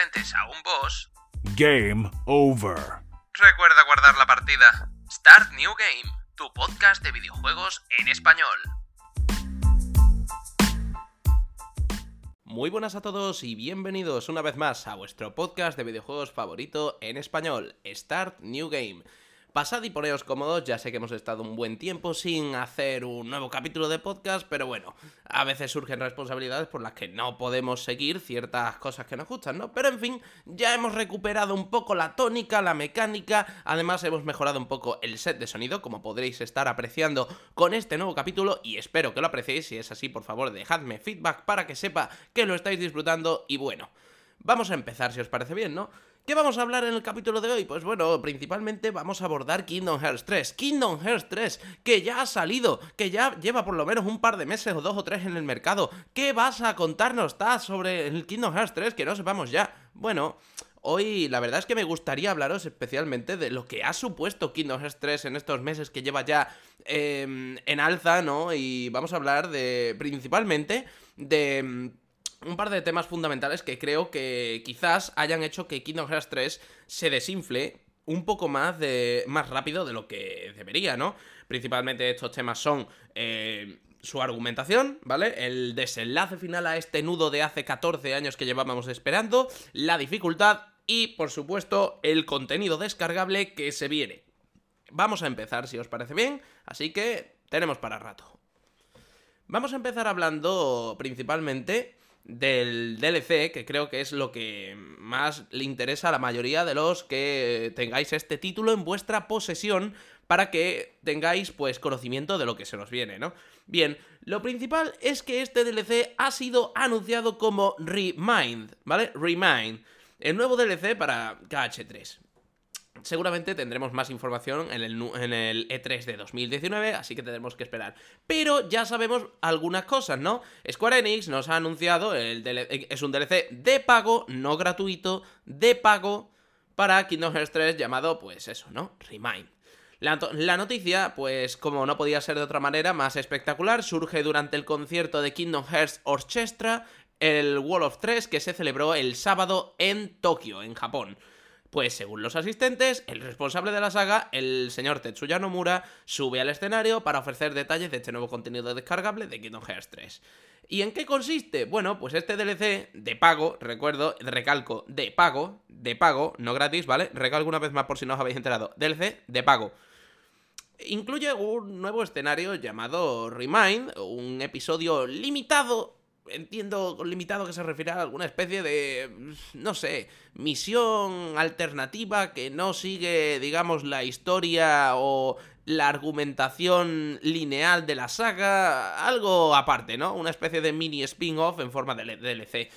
enfrentes a un boss, Game over. recuerda guardar la partida. Start New Game, tu podcast de videojuegos en español. Muy buenas a todos y bienvenidos una vez más a vuestro podcast de videojuegos favorito en español, Start New Game. Pasad y poneos cómodos, ya sé que hemos estado un buen tiempo sin hacer un nuevo capítulo de podcast, pero bueno, a veces surgen responsabilidades por las que no podemos seguir ciertas cosas que nos gustan, ¿no? Pero en fin, ya hemos recuperado un poco la tónica, la mecánica, además hemos mejorado un poco el set de sonido, como podréis estar apreciando con este nuevo capítulo, y espero que lo apreciéis, si es así, por favor, dejadme feedback para que sepa que lo estáis disfrutando, y bueno, vamos a empezar si os parece bien, ¿no? ¿Qué vamos a hablar en el capítulo de hoy? Pues bueno, principalmente vamos a abordar Kingdom Hearts 3. Kingdom Hearts 3, que ya ha salido, que ya lleva por lo menos un par de meses o dos o tres en el mercado. ¿Qué vas a contarnos, Taz, sobre el Kingdom Hearts 3 que no sepamos ya? Bueno, Hoy la verdad es que me gustaría hablaros especialmente de lo que ha supuesto Kingdom Hearts 3 en estos meses que lleva ya eh, en alza, ¿no? Y vamos a hablar de principalmente de un par de temas fundamentales que creo que quizás hayan hecho que Kingdom Hearts 3 se desinfle un poco más de más rápido de lo que debería, ¿no? Principalmente estos temas son eh, su argumentación, ¿vale? El desenlace final a este nudo de hace 14 años que llevábamos esperando, la dificultad y, por supuesto, el contenido descargable que se viene. Vamos a empezar, si os parece bien, así que tenemos para rato. Vamos a empezar hablando principalmente del DLC, que creo que es lo que más le interesa a la mayoría de los que tengáis este título en vuestra posesión para que tengáis pues conocimiento de lo que se nos viene, ¿no? Bien, lo principal es que este DLC ha sido anunciado como Remind, ¿vale? Remind, el nuevo DLC para KH3. Seguramente tendremos más información en el, en el, E3 de 2019, así que tendremos que esperar. Pero ya sabemos algunas cosas, ¿no? Square Enix nos ha anunciado, el es un DLC de pago, no gratuito, de pago, para Kingdom Hearts 3 llamado, pues eso, ¿no? Remind. La, la, noticia, pues como no podía ser de otra manera, más espectacular, surge durante el concierto de Kingdom Hearts Orchestra, el Wall of 3, que se celebró el sábado en Tokio, en Japón. Pues según los asistentes, el responsable de la saga, el señor Tetsuya Nomura, sube al escenario para ofrecer detalles de este nuevo contenido descargable de Kingdom Hearts 3. ¿Y en qué consiste? Bueno, pues este DLC de pago, recuerdo, recalco, de pago, de pago, no gratis, ¿vale? Recalco una vez más por si no os habéis enterado. DLC de pago. Incluye un nuevo escenario llamado Remind, un episodio limitado entiendo limitado que se refiere a alguna especie de, no sé, misión alternativa que no sigue, digamos, la historia o la argumentación lineal de la saga, algo aparte, ¿no? Una especie de mini spin-off en forma de DLC.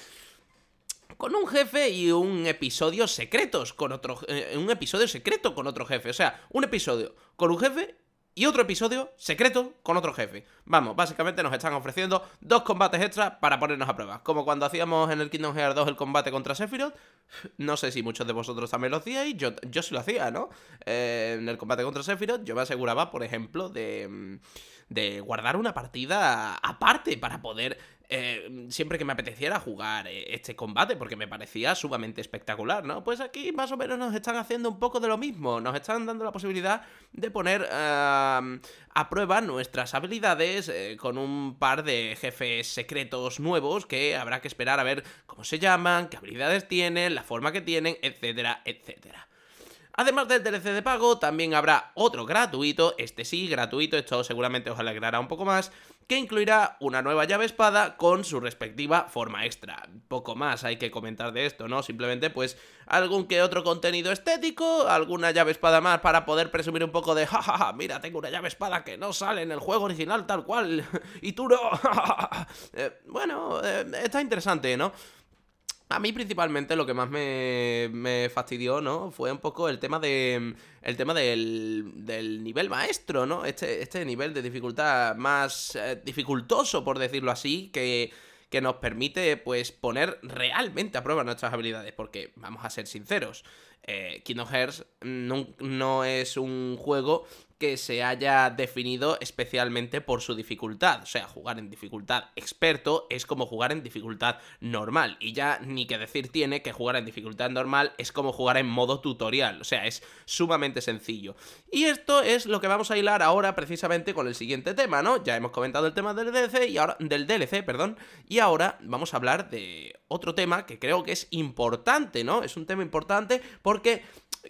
Con un jefe y un episodio secretos con otro... Eh, un episodio secreto con otro jefe. O sea, un episodio con un jefe y otro episodio secreto con otro jefe. Vamos, básicamente nos están ofreciendo dos combates extra para ponernos a prueba. Como cuando hacíamos en el Kingdom Hearts 2 el combate contra Sephiroth. No sé si muchos de vosotros también lo hacíais. Yo, yo sí lo hacía, ¿no? Eh, en el combate contra Sephiroth yo me aseguraba, por ejemplo, de, de guardar una partida aparte para poder eh, siempre que me apeteciera jugar eh, este combate, porque me parecía sumamente espectacular, ¿no? Pues aquí más o menos nos están haciendo un poco de lo mismo, nos están dando la posibilidad de poner a prueba nuestras habilidades eh, con un par de jefes secretos nuevos que habrá que esperar a ver cómo se llaman, qué habilidades tienen, la forma que tienen, etcétera, etcétera. Además del DLC de pago, también habrá otro gratuito, este sí, gratuito, esto seguramente os alegrará un poco más, que incluirá una nueva llave espada con su respectiva forma extra. Poco más hay que comentar de esto, ¿no? Simplemente pues algún que otro contenido estético, alguna llave espada más para poder presumir un poco de jajaja, ja, ja, mira, tengo una llave espada que no sale en el juego original tal cual, y tú no. eh, bueno, eh, está interesante, ¿no? A mí principalmente lo que más me, me, fastidió, ¿no? Fue un poco el tema de. El tema del, del nivel maestro, ¿no? Este, este nivel de dificultad más eh, dificultoso, por decirlo así, que, que nos permite, pues, poner realmente a prueba nuestras habilidades. Porque, vamos a ser sinceros, eh, Kingdom Hearts no, no es un juego que se haya definido especialmente por su dificultad. O sea, jugar en dificultad experto es como jugar en dificultad normal. Y ya ni que decir tiene que jugar en dificultad normal es como jugar en modo tutorial. O sea, es sumamente sencillo. Y esto es lo que vamos a hilar ahora precisamente con el siguiente tema, ¿no? Ya hemos comentado el tema del DLC y ahora del DLC, perdón, y ahora vamos a hablar de otro tema que creo que es importante, ¿no? Es un tema importante porque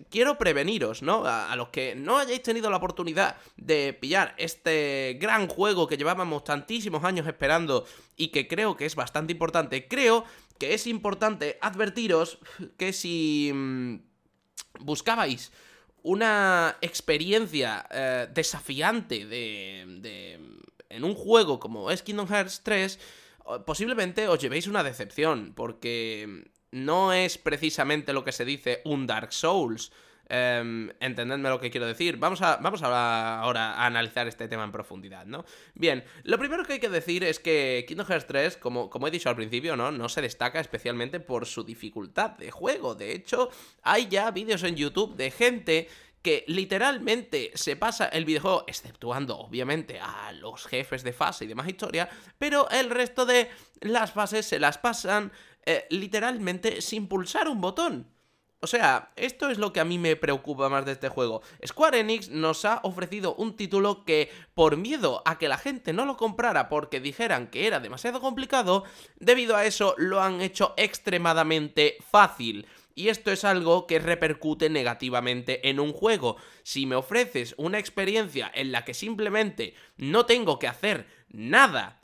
quiero preveniros, ¿no? A, los que no hayáis tenido la oportunidad de pillar este gran juego que llevábamos tantísimos años esperando y que creo que es bastante importante, creo que es importante advertiros que si mm, buscabais una experiencia eh, desafiante de, de, en un juego como es Kingdom Hearts 3, posiblemente os llevéis una decepción, porque no es precisamente lo que se dice un Dark Souls. Eh, entendedme lo que quiero decir. Vamos, a, vamos a ahora a analizar este tema en profundidad, ¿no? Bien, lo primero que hay que decir es que Kingdom Hearts 3, como, como he dicho al principio, ¿no? No se destaca especialmente por su dificultad de juego. De hecho, hay ya vídeos en YouTube de gente que literalmente se pasa el videojuego, exceptuando obviamente a los jefes de fase y demás historia, pero el resto de las fases se las pasan eh, literalmente sin pulsar un botón. O sea, esto es lo que a mí me preocupa más de este juego. Square Enix nos ha ofrecido un título que, por miedo a que la gente no lo comprara porque dijeran que era demasiado complicado, debido a eso lo han hecho extremadamente fácil. Y esto es algo que repercute negativamente en un juego. Si me ofreces una experiencia en la que simplemente no tengo que hacer nada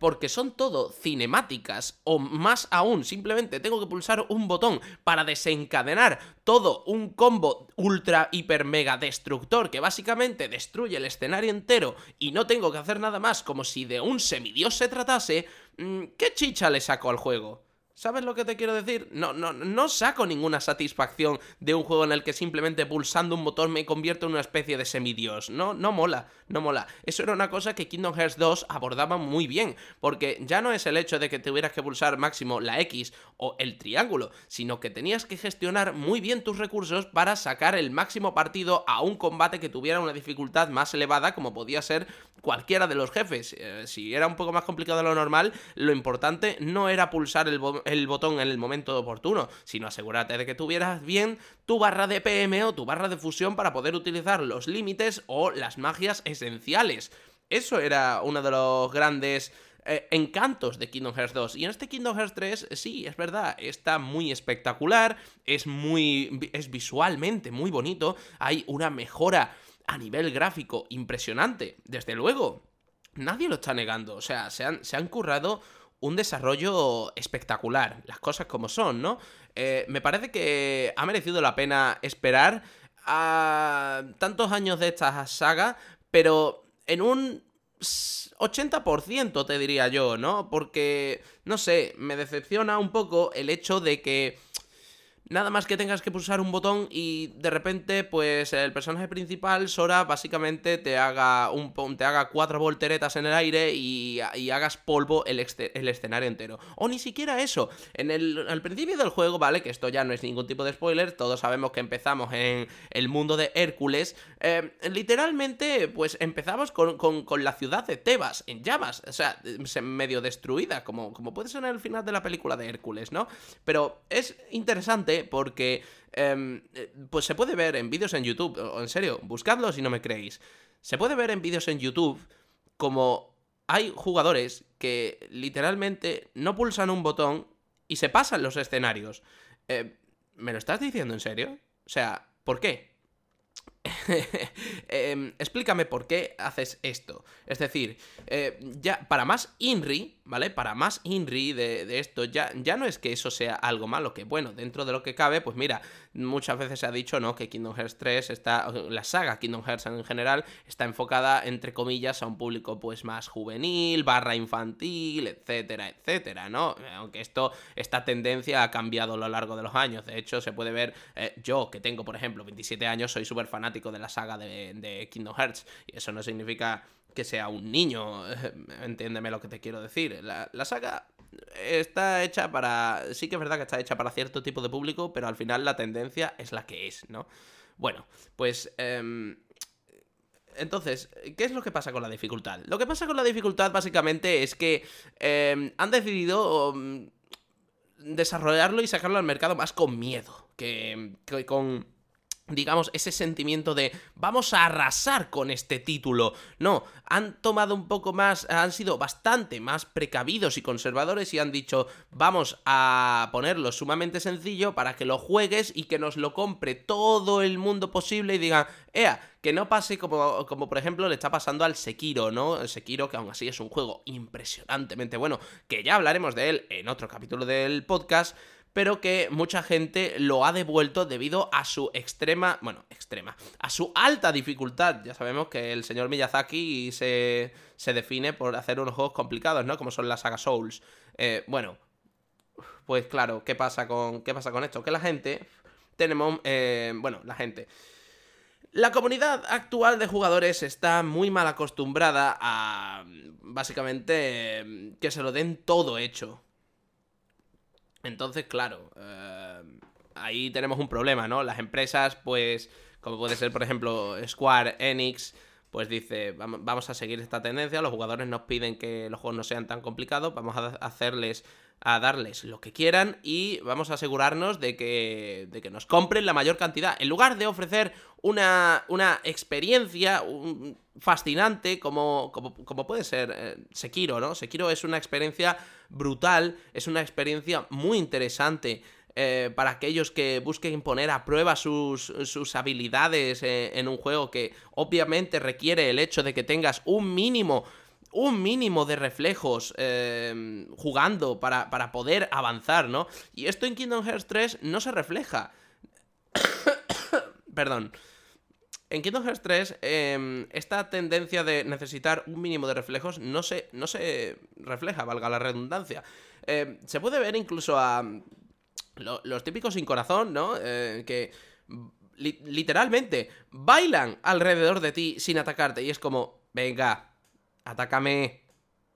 porque son todo cinemáticas o más aún, simplemente tengo que pulsar un botón para desencadenar todo un combo ultra hiper mega destructor que básicamente destruye el escenario entero y no tengo que hacer nada más como si de un semidios se tratase, mm, ¿qué chicha le saco al juego? ¿Sabes lo que te quiero decir? No, no, no saco ninguna satisfacción de un juego en el que simplemente pulsando un botón me convierto en una especie de semidios. No, no mola, no mola. Eso era una cosa que Kingdom Hearts 2 abordaba muy bien, porque ya no es el hecho de que tuvieras que pulsar máximo la X o el triángulo, sino que tenías que gestionar muy bien tus recursos para sacar el máximo partido a un combate que tuviera una dificultad más elevada como podía ser cualquiera de los jefes. Eh, si era un poco más complicado de lo normal, lo importante no era pulsar el, el botón en el momento oportuno, sino asegúrate de que tuvieras bien tu barra de PM o tu barra de fusión para poder utilizar los límites o las magias esenciales. Eso era uno de los grandes eh, encantos de Kingdom Hearts 2. Y en este Kingdom Hearts 3, sí, es verdad, está muy espectacular, es muy. es visualmente muy bonito, hay una mejora a nivel gráfico impresionante, desde luego. Nadie lo está negando, o sea, se han, se han currado un desarrollo espectacular, las cosas como son, ¿no? Eh, me parece que ha merecido la pena esperar a tantos años de esta saga, pero en un 80% te diría yo, ¿no? Porque, no sé, me decepciona un poco el hecho de que Nada más que tengas que pulsar un botón y de repente, pues el personaje principal, Sora, básicamente te haga, un, te haga cuatro volteretas en el aire y, hagas polvo el, el, escenario entero. O ni siquiera eso. En el al principio del juego, ¿vale? Que esto ya no es ningún tipo de spoiler, todos sabemos que empezamos en el mundo de Hércules. Eh, literalmente, pues empezamos con, con, la ciudad de Tebas, en llamas. O sea, medio destruida, como, como puede ser en el final de la película de Hércules, ¿no? Pero es interesante porque em, eh, pues se puede ver en vídeos en YouTube, o en serio, buscadlo si no me creéis. Se puede ver en vídeos en YouTube como hay jugadores que literalmente no pulsan un botón y se pasan los escenarios. Eh, ¿Me lo estás diciendo en serio? O sea, ¿por qué? Em, explícame por qué haces esto. Es decir, eh, ya para más INRI, ¿vale? Para más INRI de, esto, ya, ya no es que eso sea algo malo, que bueno, dentro de lo que cabe, pues mira, muchas veces se ha dicho, ¿no? Que Kingdom Hearts 3 está, la saga Kingdom Hearts en general, está enfocada, entre comillas, a un público pues más juvenil, barra infantil, etcétera, etcétera, ¿no? Aunque esto, esta tendencia ha cambiado a lo largo de los años. De hecho, se puede ver, eh, yo que tengo, por ejemplo, 27 años, soy súper fanático de la saga de, Kingdom Hearts. Y eso no significa que sea un niño, entiéndeme lo que te quiero decir. La, saga está hecha para... Sí que es verdad que está hecha para cierto tipo de público, pero al final la tendencia es la que es, ¿no? Bueno, pues... Em, entonces, ¿qué es lo que pasa con la dificultad? Lo que pasa con la dificultad básicamente es que eh, han decidido mm, desarrollarlo y sacarlo al mercado más con miedo que, que con digamos, ese sentimiento de vamos a arrasar con este título. No, han tomado un poco más, han sido bastante más precavidos y conservadores y han dicho vamos a ponerlo sumamente sencillo para que lo juegues y que nos lo compre todo el mundo posible y digan, ea, que no pase como, como por ejemplo le está pasando al Sekiro, ¿no? El Sekiro que aún así es un juego impresionantemente bueno, que ya hablaremos de él en otro capítulo del podcast pero que mucha gente lo ha devuelto debido a su extrema, bueno, extrema, a su alta dificultad. Ya sabemos que el señor Miyazaki se, se define por hacer unos juegos complicados, ¿no? Como son las saga Souls. Eh, bueno, pues claro, ¿qué pasa con, qué pasa con esto? Que la gente, tenemos, eh, bueno, la gente... La comunidad actual de jugadores está muy mal acostumbrada a básicamente que se lo den todo hecho. Entonces, claro, eh, ahí tenemos un problema, ¿no? Las empresas, pues, como puede ser, por ejemplo, Square Enix, pues dice, vamos a seguir esta tendencia, los jugadores nos piden que los juegos no sean tan complicados, vamos a hacerles, a darles lo que quieran y vamos a asegurarnos de que, de que nos compren la mayor cantidad. En lugar de ofrecer una, una experiencia fascinante como, como, como, puede ser eh, Sekiro, ¿no? Sekiro es una experiencia brutal, es una experiencia muy interesante. Eh, para aquellos que busquen poner a prueba sus, sus habilidades eh, en un juego que obviamente requiere el hecho de que tengas un mínimo un mínimo de reflejos eh, jugando para, para, poder avanzar, ¿no? Y esto en Kingdom Hearts 3 no se refleja. Perdón. En Kingdom Hearts 3, em, esta tendencia de necesitar un mínimo de reflejos no se, no se refleja, valga la redundancia. Em, se puede ver incluso a los típicos sin corazón, ¿no? Eh, que literalmente bailan alrededor de ti sin atacarte y es como, venga, atácame,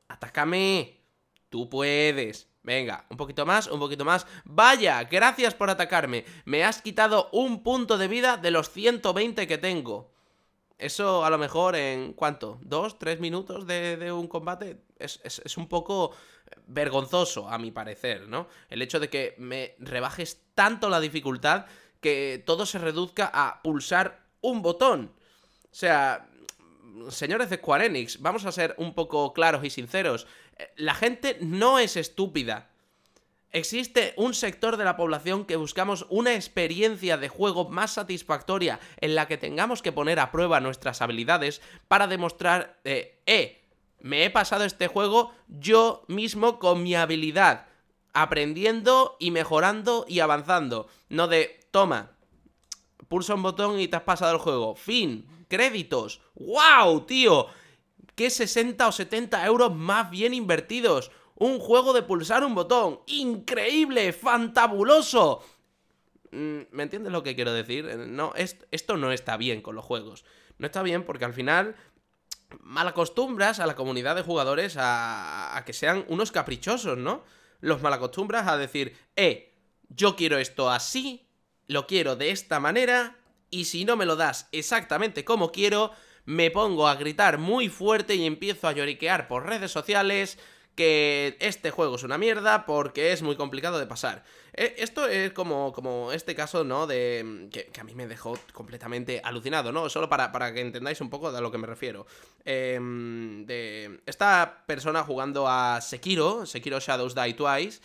atácame, tú puedes. Venga, un poquito más, un poquito más. Vaya, gracias por atacarme. Me has quitado un punto de vida de los 120 que tengo. Eso a lo mejor en cuánto, dos, tres minutos de, un combate es, es, un poco vergonzoso a mi parecer, ¿no? El hecho de que me rebajes tanto la dificultad que todo se reduzca a pulsar un botón. O sea, señores de Square Enix, vamos a ser un poco claros y sinceros. La gente no es estúpida. Existe un sector de la población que buscamos una experiencia de juego más satisfactoria en la que tengamos que poner a prueba nuestras habilidades para demostrar, eh, eh, me he pasado este juego yo mismo con mi habilidad, aprendiendo y mejorando y avanzando. No de, toma, pulsa un botón y te has pasado el juego. Fin, créditos. ¡Wow, tío! ¿Qué 60 o 70 euros más bien invertidos? Un juego de pulsar un botón. ¡Increíble! ¡Fantabuloso! Mm, ¿Me entiendes lo que quiero decir? No, esto no está bien con los juegos. No está bien porque al final malacostumbras a la comunidad de jugadores a, a que sean unos caprichosos, ¿no? Los malacostumbras a decir, eh, yo quiero esto así, lo quiero de esta manera, y si no me lo das exactamente como quiero, me pongo a gritar muy fuerte y empiezo a lloriquear por redes sociales que este juego es una mierda porque es muy complicado de pasar. Eh, esto es como, como este caso, ¿no? De. Que, a mí me dejó completamente alucinado, ¿no? Solo para, para que entendáis un poco de a lo que me refiero. Em, de. Esta persona jugando a Sekiro, Sekiro Shadows Die Twice.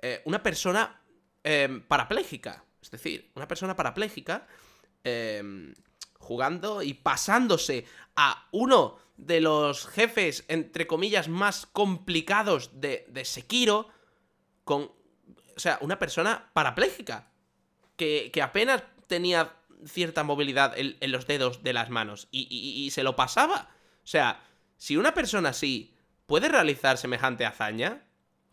Eh, una persona em, parapléjica. Es decir, una persona parapléjica. Eh, jugando y pasándose a uno de los jefes, entre comillas, más complicados de, de Sekiro, con, o sea, una persona parapléjica, que, que apenas tenía cierta movilidad en, los dedos de las manos y, y, se lo pasaba. O sea, si una persona así puede realizar semejante hazaña,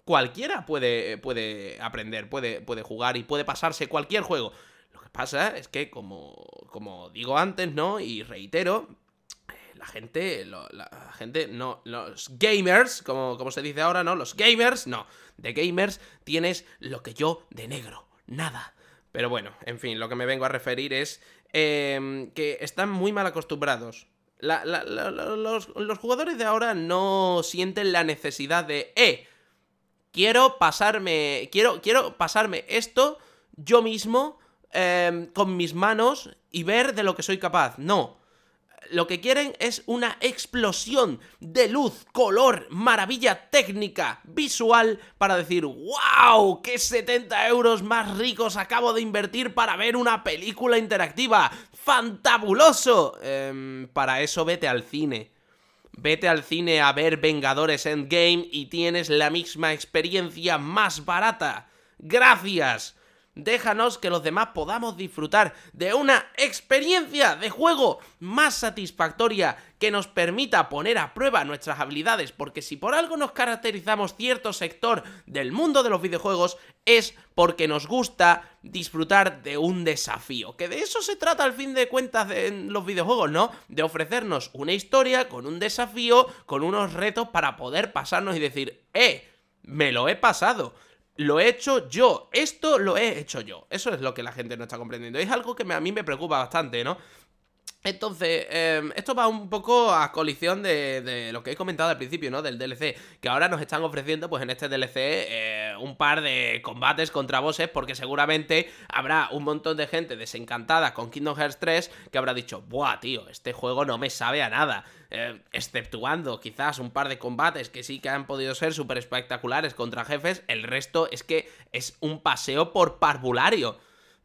cualquiera puede, puede aprender, puede, puede jugar y puede pasarse cualquier juego pasa es que, como, como digo antes, ¿no? Y reitero, la gente, la gente, no, los gamers, como, como se dice ahora, ¿no? Los gamers, no. De gamers tienes lo que yo de negro, nada. Pero bueno, en fin, lo que me vengo a referir es em, que están muy mal acostumbrados la- los, los jugadores de ahora no sienten la necesidad de, eh, quiero pasarme, quiero, quiero pasarme esto yo mismo em, con mis manos y ver de lo que soy capaz. No. Lo que quieren es una explosión de luz, color, maravilla técnica, visual, para decir, wow, qué 70 euros más ricos acabo de invertir para ver una película interactiva. ¡Fantabuloso! Em, para eso vete al cine. Vete al cine a ver Vengadores Endgame y tienes la misma experiencia más barata. Gracias. Déjanos que los demás podamos disfrutar de una experiencia de juego más satisfactoria que nos permita poner a prueba nuestras habilidades, porque si por algo nos caracterizamos cierto sector del mundo de los videojuegos es porque nos gusta disfrutar de un desafío, que de eso se trata al fin de cuentas en los videojuegos, ¿no? De ofrecernos una historia con un desafío, con unos retos para poder pasarnos y decir, eh, me lo he pasado. Lo he hecho yo. Esto lo he hecho yo. Eso es lo que la gente no está comprendiendo. Es algo que a mí me preocupa bastante, ¿no? Entonces, eh, esto va un poco a colisión de, de lo que he comentado al principio, ¿no? Del DLC. Que ahora nos están ofreciendo, pues en este DLC, eh, un par de combates contra bosses, porque seguramente habrá un montón de gente desencantada con Kingdom Hearts 3 que habrá dicho, ¡buah, tío! Este juego no me sabe a nada. Eh, exceptuando quizás un par de combates que sí que han podido ser súper espectaculares contra jefes, el resto es que es un paseo por parvulario.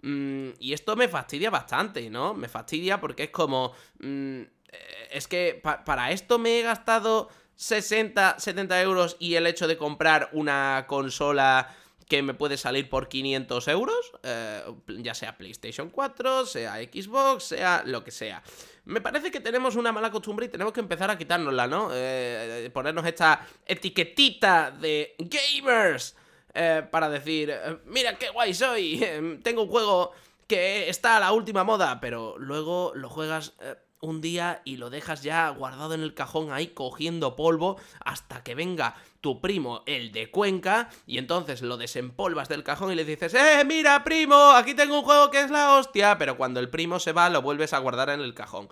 Mm, y esto me fastidia bastante, ¿no? Me fastidia porque es como... mm, eh, es que pa- para esto me he gastado 60, 70 euros y el hecho de comprar una consola que me puede salir por 500 euros, eh, ya sea PlayStation 4, sea Xbox, sea lo que sea. Me parece que tenemos una mala costumbre y tenemos que empezar a quitárnosla, ¿no? Eh, ponernos esta etiquetita de gamers eh, para decir, eh, mira qué guay soy, eh, tengo un juego que está a la última moda, pero luego lo juegas eh, un día y lo dejas ya guardado en el cajón ahí cogiendo polvo hasta que venga tu primo, el de Cuenca, y entonces lo desempolvas del cajón y le dices, ¡eh, mira, primo! Aquí tengo un juego que es la hostia, pero cuando el primo se va lo vuelves a guardar en el cajón.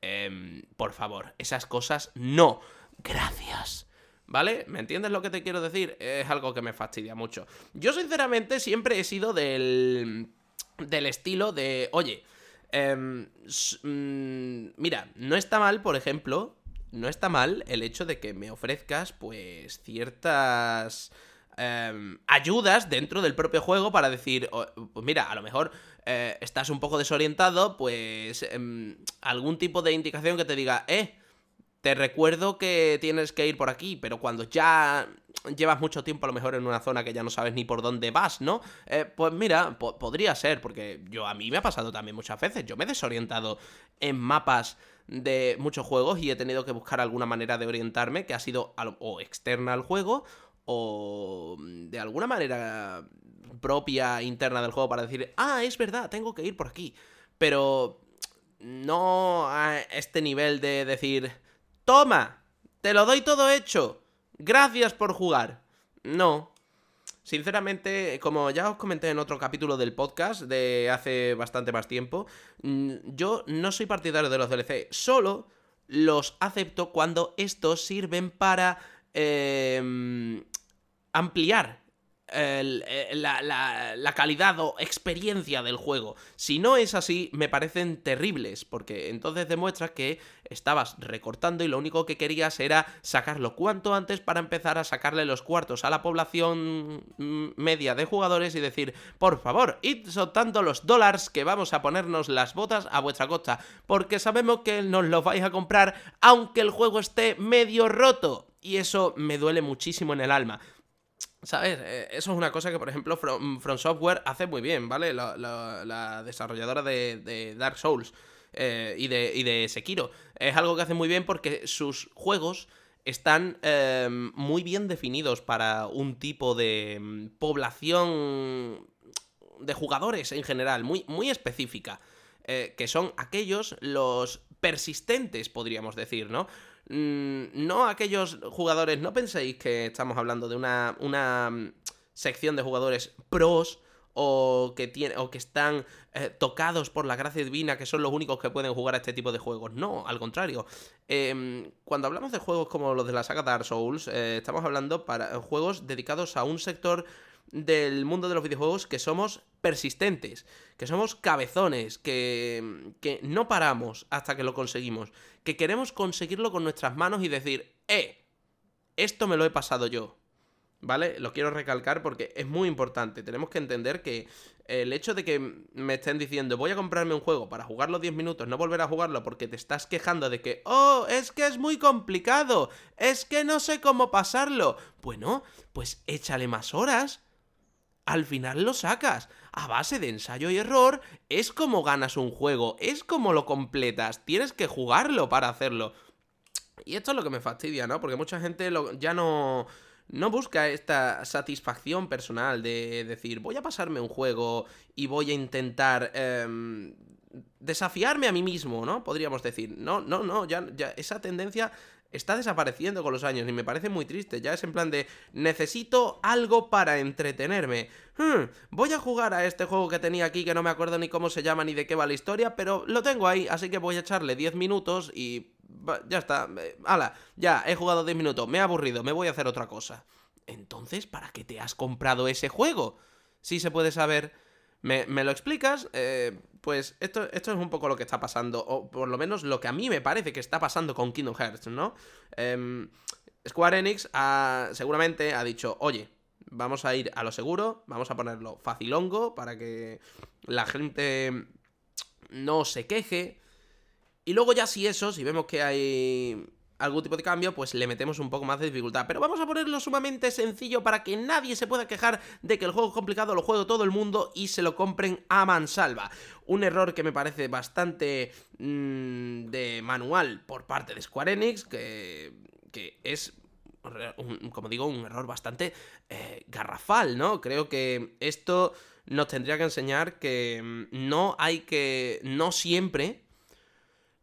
Em, por favor, esas cosas no. Gracias. ¿Vale? ¿Me entiendes lo que te quiero decir? Es algo que me fastidia mucho. Yo sinceramente siempre he sido del... del estilo de, oye, mm, mira, no está mal, por ejemplo, no está mal el hecho de que me ofrezcas, pues, ciertas em, ayudas dentro del propio juego para decir, o- pues mira, a lo mejor eh, estás un poco desorientado, pues em, algún tipo de indicación que te diga, eh, te recuerdo que tienes que ir por aquí, pero cuando ya llevas mucho tiempo a lo mejor en una zona que ya no sabes ni por dónde vas, ¿no? Eh, pues mira, po- podría ser, porque yo a mí me ha pasado también muchas veces. Yo me he desorientado en mapas de muchos juegos y he tenido que buscar alguna manera de orientarme que ha sido o externa al juego o de alguna manera propia interna del juego para decir, ah, es verdad, tengo que ir por aquí. Pero no a este nivel de decir, toma, te lo doy todo hecho, gracias por jugar. No. Sinceramente, como ya os comenté en otro capítulo del podcast de hace bastante más tiempo, mm, yo no soy partidario de los DLC, solo los acepto cuando estos sirven para em, ampliar la- la calidad o experiencia del juego. Si no es así, me parecen terribles, porque entonces demuestras que estabas recortando y lo único que querías era sacarlo cuanto antes para empezar a sacarle los cuartos a la población mm, media de jugadores y decir, por favor, id soltando los dólares que vamos a ponernos las botas a vuestra costa, porque sabemos que nos los vais a comprar aunque el juego esté medio roto. Y eso me duele muchísimo en el alma. ¿Sabes? Eh, Eso es una cosa que, por ejemplo, From, Software hace muy bien, ¿vale? La, la- la desarrolladora de, de Dark Souls eh, y, de, y de Sekiro. Es algo que hace muy bien porque sus juegos están eh, muy bien definidos para un tipo de mm, población de jugadores en general, muy, muy específica. que son aquellos los persistentes, podríamos decir, ¿no? Mm, no aquellos jugadores, no penséis que estamos hablando de una, una mm, sección de jugadores pros o que, tiene, o que están eh, tocados por la gracia divina, que son los únicos que pueden jugar a este tipo de juegos. No, al contrario. Em, cuando hablamos de juegos como los de la saga Dark Souls, eh, estamos hablando para juegos dedicados a un sector del mundo de los videojuegos que somos persistentes, que somos cabezones, que, que no paramos hasta que lo conseguimos, que queremos conseguirlo con nuestras manos y decir, eh, esto me lo he pasado yo, ¿vale? Lo quiero recalcar porque es muy importante. Tenemos que entender que el hecho de que me estén diciendo voy a comprarme un juego para jugarlo 10 minutos, no volver a jugarlo porque te estás quejando de que, oh, es que es muy complicado, es que no sé cómo pasarlo. Bueno, pues échale más horas. Al final lo sacas. A base de ensayo y error, es como ganas un juego, es como lo completas. Tienes que jugarlo para hacerlo. Y esto es lo que me fastidia, ¿no? Porque mucha gente ya no no busca esta satisfacción personal de decir, voy a pasarme un juego y voy a intentar em, desafiarme a mí mismo, ¿no? Podríamos decir. No, no, no, ya, ya esa tendencia está desapareciendo con los años y me parece muy triste. Ya es en plan de necesito algo para entretenerme. Hmm, voy a jugar a este juego que tenía aquí que no me acuerdo ni cómo se llama ni de qué va la historia, pero lo tengo ahí, así que voy a echarle 10 minutos y ya está. Hala, ya, he jugado 10 minutos, me he aburrido, me voy a hacer otra cosa. Entonces, ¿para qué te has comprado ese juego? Si se puede saber. ¿Me, lo explicas? Eh, pues esto, esto es un poco lo que está pasando, o por lo menos lo que a mí me parece que está pasando con Kingdom Hearts, ¿no? Em, Square Enix seguramente ha dicho, oye, vamos a ir a lo seguro, vamos a ponerlo facilongo para que la gente no se queje, y luego ya si eso, si vemos que hay algún tipo de cambio, pues le metemos un poco más de dificultad. Pero vamos a ponerlo sumamente sencillo para que nadie se pueda quejar de que el juego es complicado, lo juegue todo el mundo y se lo compren a mansalva. Un error que me parece bastante mm, de manual por parte de Square Enix, que, que es como digo, un error bastante eh, garrafal, ¿no? Creo que esto nos tendría que enseñar que mm, no hay que, no siempre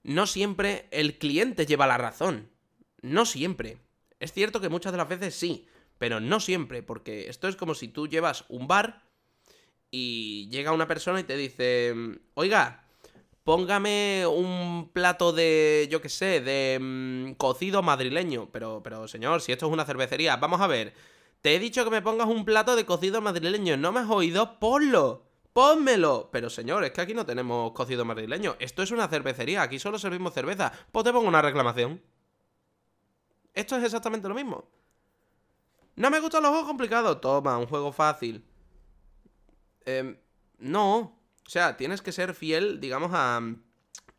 no siempre el cliente lleva la razón. No siempre. Es cierto que muchas de las veces sí, pero no siempre, porque esto es como si tú llevas un bar y llega una persona y te dice, oiga, póngame un plato de, yo qué sé, de mm, cocido madrileño. Pero, pero señor, si esto es una cervecería, vamos a ver, te he dicho que me pongas un plato de cocido madrileño, ¿no me has oído? Ponlo. ¡Pónmelo! Pero señor, es que aquí no tenemos cocido madrileño. Esto es una cervecería, aquí solo servimos cerveza. Pues te pongo una reclamación. Esto es exactamente lo mismo. No me gustan los juegos complicados. Toma, un juego fácil. Eh, no. O sea, tienes que ser fiel, digamos, a,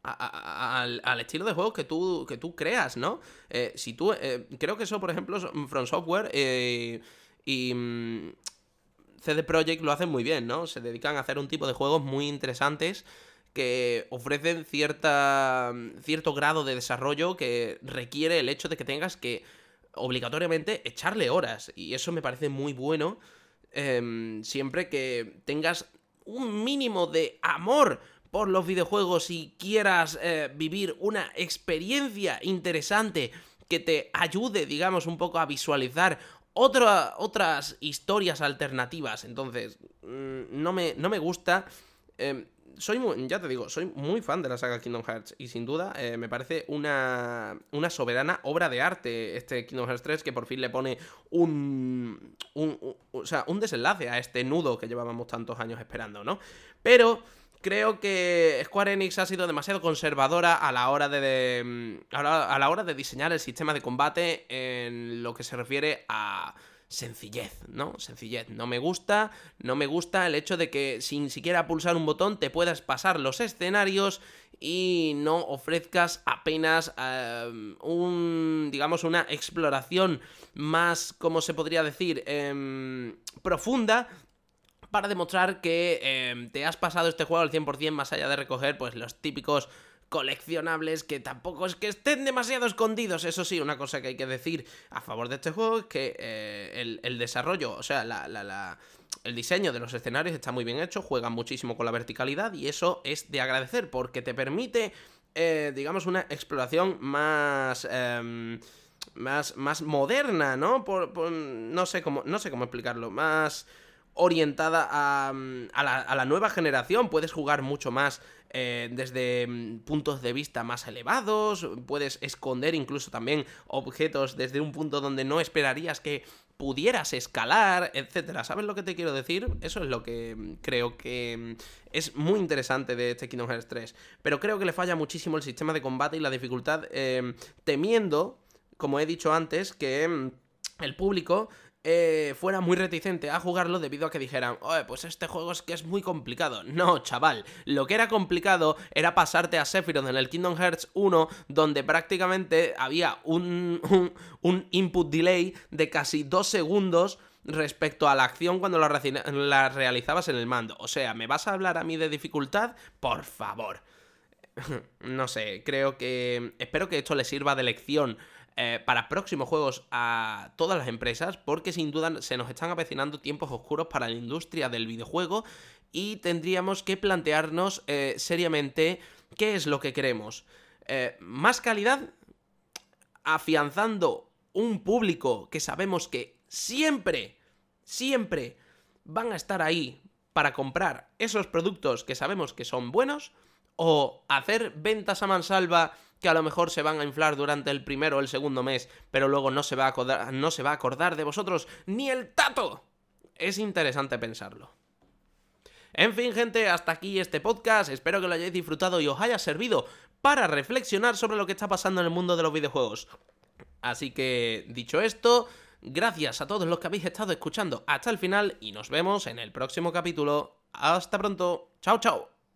al, estilo de juego que tú, que tú creas, ¿no? Eh, si tú. Eh, creo que eso, por ejemplo, From Software eh, y. CD Projekt lo hacen muy bien, ¿no? Se dedican a hacer un tipo de juegos muy interesantes que ofrecen cierta, cierto grado de desarrollo que requiere el hecho de que tengas que obligatoriamente echarle horas. Y eso me parece muy bueno. Em, siempre que tengas un mínimo de amor por los videojuegos y quieras eh, vivir una experiencia interesante que te ayude, digamos, un poco a visualizar otras historias alternativas. Entonces, mm, no, me, no me gusta. Em, soy muy, ya te digo, soy muy fan de la saga Kingdom Hearts y sin duda eh, me parece una, una soberana obra de arte este Kingdom Hearts 3 que por fin le pone un, un, o sea, un desenlace a este nudo que llevábamos tantos años esperando, ¿no? Pero creo que Square Enix ha sido demasiado conservadora a la hora de, mm, a, la, hora de diseñar el sistema de combate en lo que se refiere a sencillez, ¿no? Sencillez. No me gusta, no me gusta el hecho de que sin siquiera pulsar un botón te puedas pasar los escenarios y no ofrezcas apenas em, un, digamos, una exploración más, ¿cómo se podría decir? Em, profunda para demostrar que em, te has pasado este juego al 100% más allá de recoger pues los típicos coleccionables que tampoco es que estén demasiado escondidos. Eso sí, una cosa que hay que decir a favor de este juego es que eh, el, desarrollo, o sea, el diseño de los escenarios está muy bien hecho, juegan muchísimo con la verticalidad y eso es de agradecer porque te permite, eh, digamos, una exploración más... Em, más, más moderna, ¿no? por, no, sé cómo, no sé cómo explicarlo. Más orientada a, mm, a, la, a, la, nueva generación. Puedes jugar mucho más eh, desde mm, puntos de vista más elevados. Puedes esconder incluso también objetos desde un punto donde no esperarías que pudieras escalar, etcétera. ¿Sabes lo que te quiero decir? Eso es lo que mm, creo que es muy interesante de este Kingdom Hearts 3. Pero creo que le falla muchísimo el sistema de combate y la dificultad, eh, temiendo, como he dicho antes, que el público eh, fuera muy reticente a jugarlo debido a que dijeran, oye, pues este juego es que es muy complicado. No, chaval, lo que era complicado era pasarte a Sephiroth en el Kingdom Hearts 1, donde prácticamente había un, un, input delay de casi dos segundos respecto a la acción cuando la realizabas en el mando. O sea, ¿me vas a hablar a mí de dificultad? Por favor. no sé, creo que... Espero que esto le sirva de lección eh, para próximos juegos a todas las empresas, porque sin duda se nos están avecinando tiempos oscuros para la industria del videojuego y tendríamos que plantearnos eh, seriamente qué es lo que queremos. Eh, más calidad, afianzando un público que sabemos que siempre, siempre van a estar ahí para comprar esos productos que sabemos que son buenos, o hacer ventas a mansalva que a lo mejor se van a inflar durante el primero o el segundo mes, pero luego no se va a acordar, no se va a acordar de vosotros ni el tato. Es interesante pensarlo. En fin, gente, hasta aquí este podcast. Espero que lo hayáis disfrutado y os haya servido para reflexionar sobre lo que está pasando en el mundo de los videojuegos. Así que, dicho esto, gracias a todos los que habéis estado escuchando hasta el final y nos vemos en el próximo capítulo. Hasta pronto. Chao, chao.